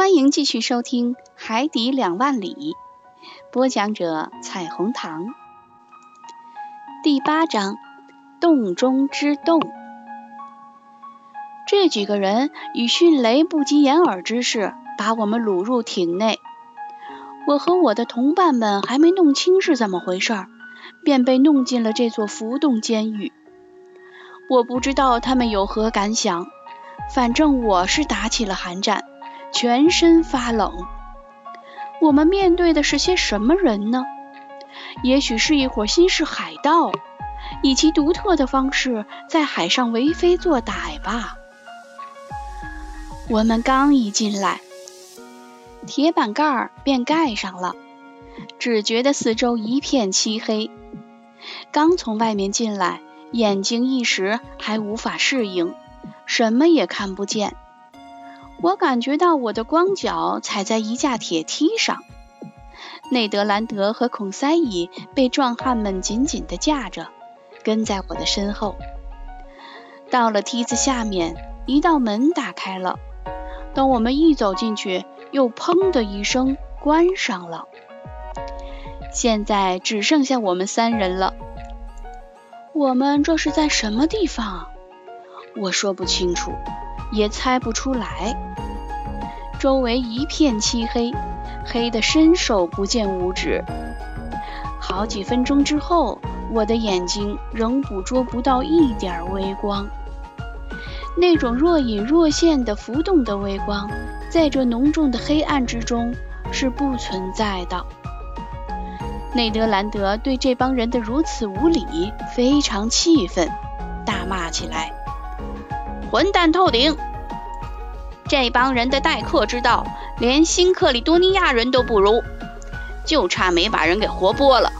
欢迎继续收听《海底两万里》，播讲者：彩虹糖。第八章：洞中之洞。这几个人以迅雷不及掩耳之势把我们掳入艇内。我和我的同伴们还没弄清是怎么回事，便被弄进了这座浮动监狱。我不知道他们有何感想，反正我是打起了寒战，全身发冷。我们面对的是些什么人呢？也许是一伙新式海盗，以其独特的方式在海上为非作歹吧。我们刚一进来。铁板盖儿便盖上了，只觉得四周一片漆黑。刚从外面进来，眼睛一时还无法适应，什么也看不见。我感觉到我的光脚踩在一架铁梯上，内德兰德和孔塞伊被壮汉们紧紧地架着，跟在我的身后。到了梯子下面，一道门打开了。等我们一走进去，又砰的一声关上了。现在只剩下我们三人了。我们这是在什么地方？我说不清楚，也猜不出来。周围一片漆黑，黑得伸手不见五指。好几分钟之后，我的眼睛仍捕捉不到一点微光。那种若隐若现的浮动的微光，在这浓重的黑暗之中是不存在的。内德兰德对这帮人的如此无礼非常气愤，大骂起来：“混蛋透顶！这帮人的待客之道，连新克里多尼亚人都不如，就差没把人给活剥了。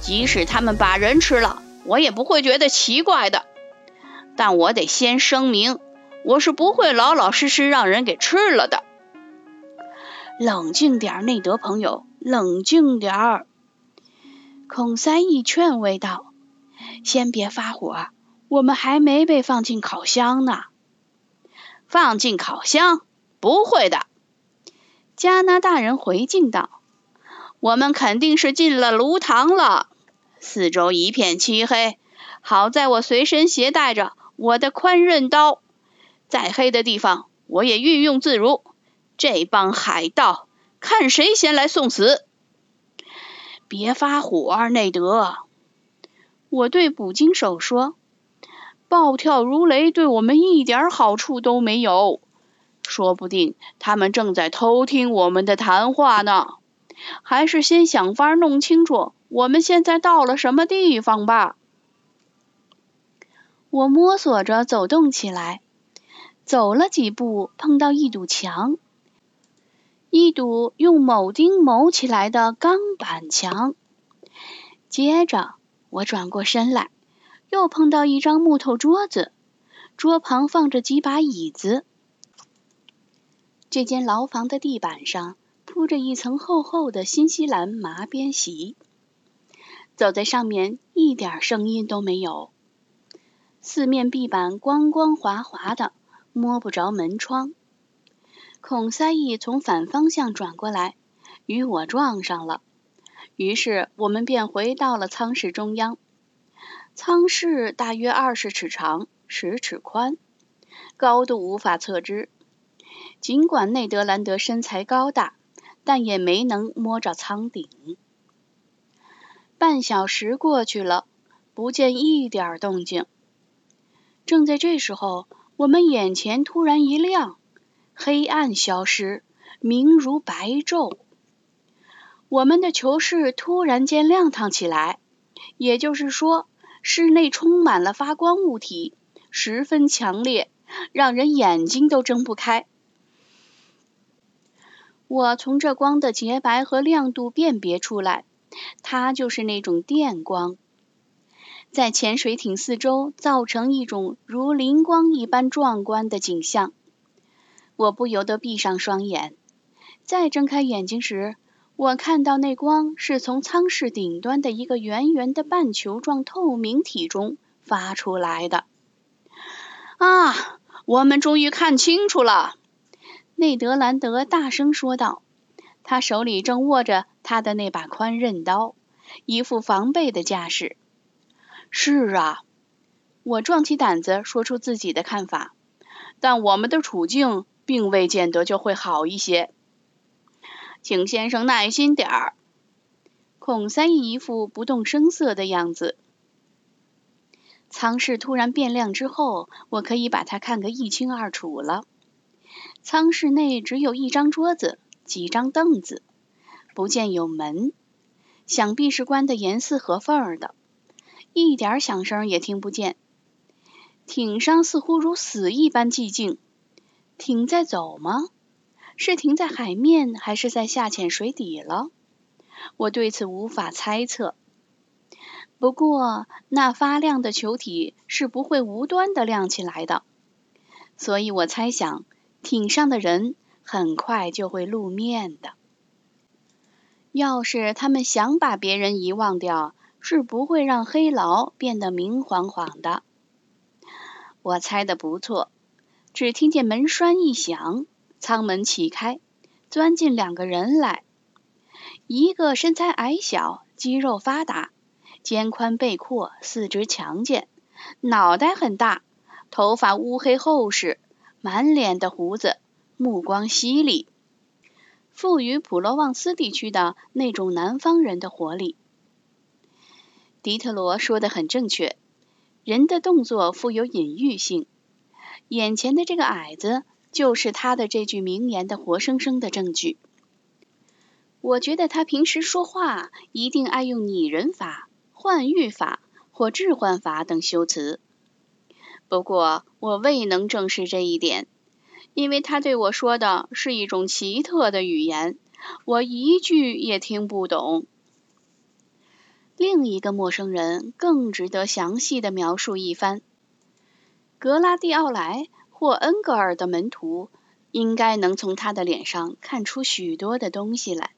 即使他们把人吃了，我也不会觉得奇怪的。”但我得先声明，我是不会老老实实让人给吃了的。冷静点，内德朋友，冷静点儿。孔三义劝慰道：“先别发火，我们还没被放进烤箱呢。”放进烤箱？不会的。加拿大人回敬道：“我们肯定是进了炉膛了。四周一片漆黑，好在我随身携带着。”我的宽刃刀，再黑的地方我也运用自如。这帮海盗，看谁先来送死！别发火，内德。我对捕鲸手说：“暴跳如雷对我们一点好处都没有，说不定他们正在偷听我们的谈话呢。还是先想法弄清楚我们现在到了什么地方吧。”我摸索着走动起来，走了几步，碰到一堵墙，一堵用铆钉铆起来的钢板墙。接着，我转过身来，又碰到一张木头桌子，桌旁放着几把椅子。这间牢房的地板上铺着一层厚厚的新西兰麻边席，走在上面一点声音都没有。四面壁板光光滑滑的，摸不着门窗。孔塞义从反方向转过来，与我撞上了。于是我们便回到了舱室中央。舱室大约二十尺长，十尺宽，高度无法测知。尽管内德兰德身材高大，但也没能摸着舱顶。半小时过去了，不见一点动静。正在这时候，我们眼前突然一亮，黑暗消失，明如白昼。我们的囚室突然间亮堂起来，也就是说，室内充满了发光物体，十分强烈，让人眼睛都睁不开。我从这光的洁白和亮度辨别出来，它就是那种电光。在潜水艇四周造成一种如灵光一般壮观的景象，我不由得闭上双眼。再睁开眼睛时，我看到那光是从舱室顶端的一个圆圆的半球状透明体中发出来的。啊，我们终于看清楚了！内德兰德大声说道，他手里正握着他的那把宽刃刀，一副防备的架势。是啊，我壮起胆子说出自己的看法，但我们的处境并未见得就会好一些。请先生耐心点儿。孔三一一副不动声色的样子。舱室突然变亮之后，我可以把它看个一清二楚了。舱室内只有一张桌子，几张凳子，不见有门，想必是关得严丝合缝的，一点响声也听不见。艇上似乎如死一般寂静。艇在走吗？是停在海面，还是在下潜水底了？我对此无法猜测。不过，那发亮的球体是不会无端的亮起来的，所以我猜想，艇上的人很快就会露面的。要是他们想把别人遗忘掉，是不会让黑牢变得明晃晃的。我猜的不错，只听见门栓一响，舱门启开，钻进两个人来，一个身材矮小，肌肉发达。肩宽背阔，四肢强健，脑袋很大，头发乌黑厚实，满脸的胡子，目光犀利，富于普罗旺斯地区的那种南方人的活力。迪特罗说的很正确，人的动作富有隐喻性，眼前的这个矮子就是他的这句名言的活生生的证据。我觉得他平时说话一定爱用拟人法。换喻法或置换法等修辞，不过我未能证实这一点，因为他对我说的是一种奇特的语言，我一句也听不懂。另一个陌生人更值得详细的描述一番。格拉蒂奥莱或恩格尔的门徒应该能从他的脸上看出许多的东西来，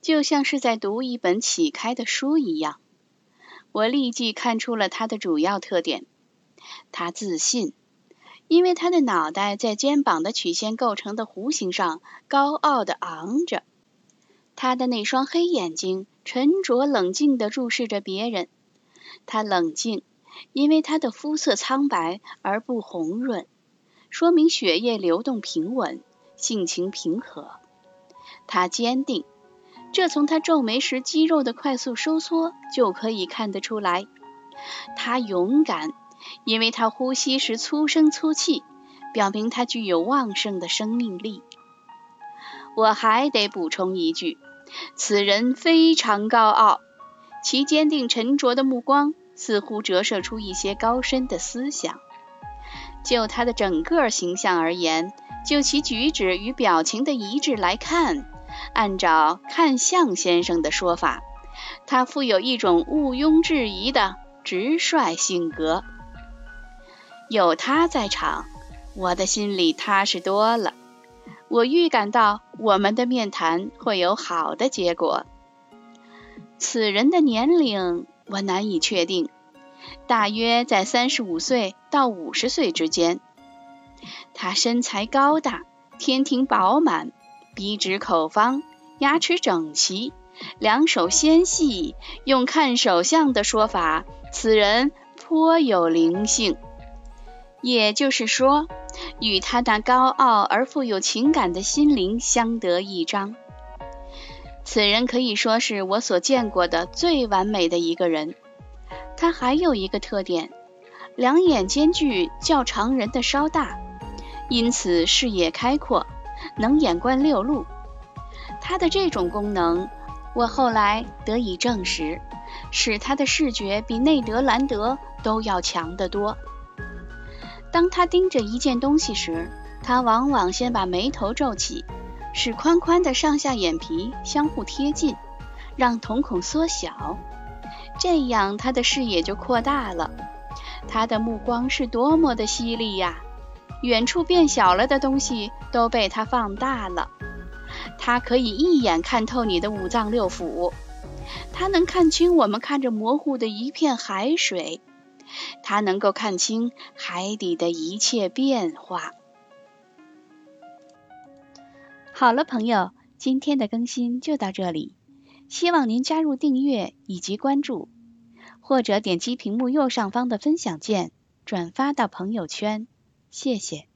就像是在读一本启开的书一样。我立即看出了他的主要特点：他自信，因为他的脑袋在肩膀的曲线构成的弧形上高傲的昂着；他的那双黑眼睛沉着冷静地注视着别人。他冷静，因为他的肤色苍白而不红润，说明血液流动平稳，性情平和。他坚定。这从他皱眉时肌肉的快速收缩就可以看得出来。他勇敢，因为他呼吸时粗声粗气，表明他具有旺盛的生命力。我还得补充一句，此人非常高傲，其坚定沉着的目光似乎折射出一些高深的思想。就他的整个形象而言，就其举止与表情的一致来看。按照看相先生的说法，他富有一种毋庸置疑的直率性格。有他在场，我的心里踏实多了。我预感到我们的面谈会有好的结果。此人的年龄我难以确定，大约在三十五岁到五十岁之间。他身材高大，天庭饱满。鼻直口方，牙齿整齐，两手纤细。用看手相的说法，此人颇有灵性。也就是说，与他那高傲而富有情感的心灵相得益彰。此人可以说是我所见过的最完美的一个人。他还有一个特点，两眼间距较常人的稍大，因此视野开阔。能眼观六路，他的这种功能，我后来得以证实，使他的视觉比内德兰德都要强得多。当他盯着一件东西时，他往往先把眉头皱起，使宽宽的上下眼皮相互贴近，让瞳孔缩小，这样他的视野就扩大了。他的目光是多么的犀利呀！远处变小了的东西都被他放大了。他可以一眼看透你的五脏六腑，他能看清我们看着模糊的一片海水，他能够看清海底的一切变化。好了，朋友，今天的更新就到这里，希望您加入订阅以及关注，或者点击屏幕右上方的分享键，转发到朋友圈，谢谢。